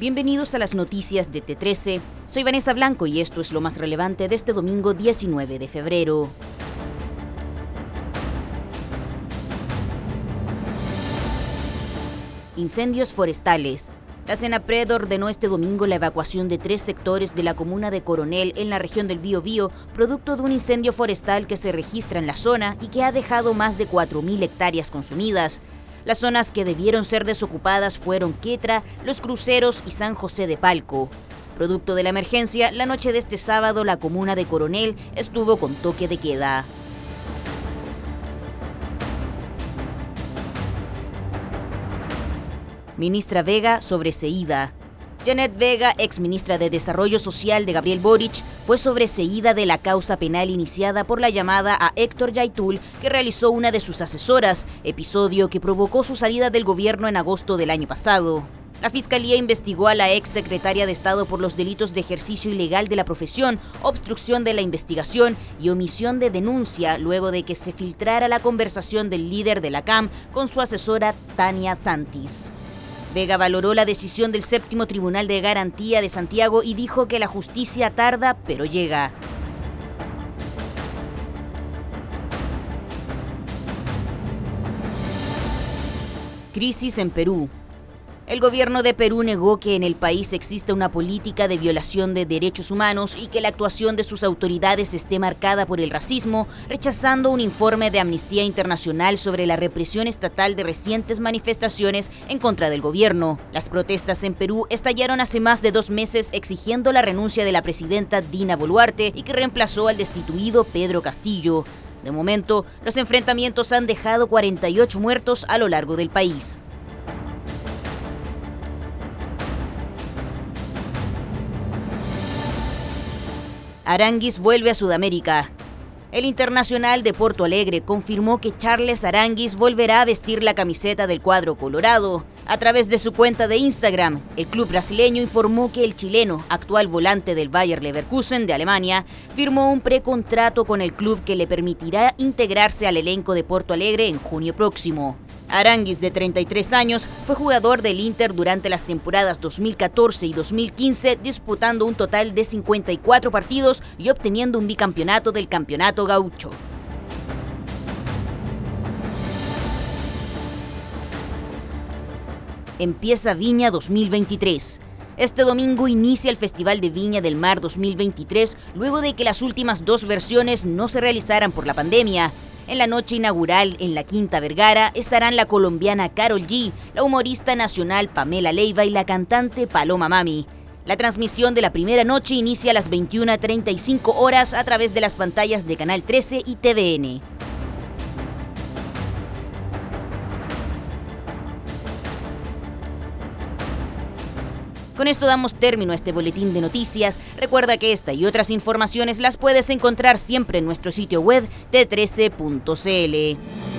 Bienvenidos a las noticias de T13. Soy Vanessa Blanco y esto es lo más relevante de este domingo 19 de febrero. Incendios forestales. La Senapred ordenó este domingo la evacuación de tres sectores de la comuna de Coronel en la región del Biobío, producto de un incendio forestal que se registra en la zona y que ha dejado más de 4.000 hectáreas consumidas. Las zonas que debieron ser desocupadas fueron Quetra, Los Cruceros y San José de Palco. Producto de la emergencia, la noche de este sábado la comuna de Coronel estuvo con toque de queda. Ministra Vega sobreseída. Janet Vega, ex ministra de Desarrollo Social de Gabriel Boric, fue sobreseída de la causa penal iniciada por la llamada a Héctor Yaitul, que realizó una de sus asesoras, episodio que provocó su salida del gobierno en agosto del año pasado. La Fiscalía investigó a la ex secretaria de Estado por los delitos de ejercicio ilegal de la profesión, obstrucción de la investigación y omisión de denuncia luego de que se filtrara la conversación del líder de la CAM con su asesora Tania Santis. Vega valoró la decisión del séptimo Tribunal de Garantía de Santiago y dijo que la justicia tarda, pero llega. Crisis en Perú. El gobierno de Perú negó que en el país exista una política de violación de derechos humanos y que la actuación de sus autoridades esté marcada por el racismo, rechazando un informe de Amnistía Internacional sobre la represión estatal de recientes manifestaciones en contra del gobierno. Las protestas en Perú estallaron hace más de dos meses exigiendo la renuncia de la presidenta Dina Boluarte y que reemplazó al destituido Pedro Castillo. De momento, los enfrentamientos han dejado 48 muertos a lo largo del país. Aranguis vuelve a Sudamérica. El Internacional de Porto Alegre confirmó que Charles Aranguis volverá a vestir la camiseta del cuadro colorado. A través de su cuenta de Instagram, el club brasileño informó que el chileno, actual volante del Bayer Leverkusen de Alemania, firmó un precontrato con el club que le permitirá integrarse al elenco de Porto Alegre en junio próximo. Aranguis, de 33 años, fue jugador del Inter durante las temporadas 2014 y 2015, disputando un total de 54 partidos y obteniendo un bicampeonato del Campeonato Gaucho. Empieza Viña 2023. Este domingo inicia el Festival de Viña del Mar 2023 luego de que las últimas dos versiones no se realizaran por la pandemia. En la noche inaugural en la Quinta Vergara estarán la colombiana Carol G, la humorista nacional Pamela Leiva y la cantante Paloma Mami. La transmisión de la primera noche inicia a las 21.35 horas a través de las pantallas de Canal 13 y TVN. Con esto damos término a este boletín de noticias. Recuerda que esta y otras informaciones las puedes encontrar siempre en nuestro sitio web t13.cl.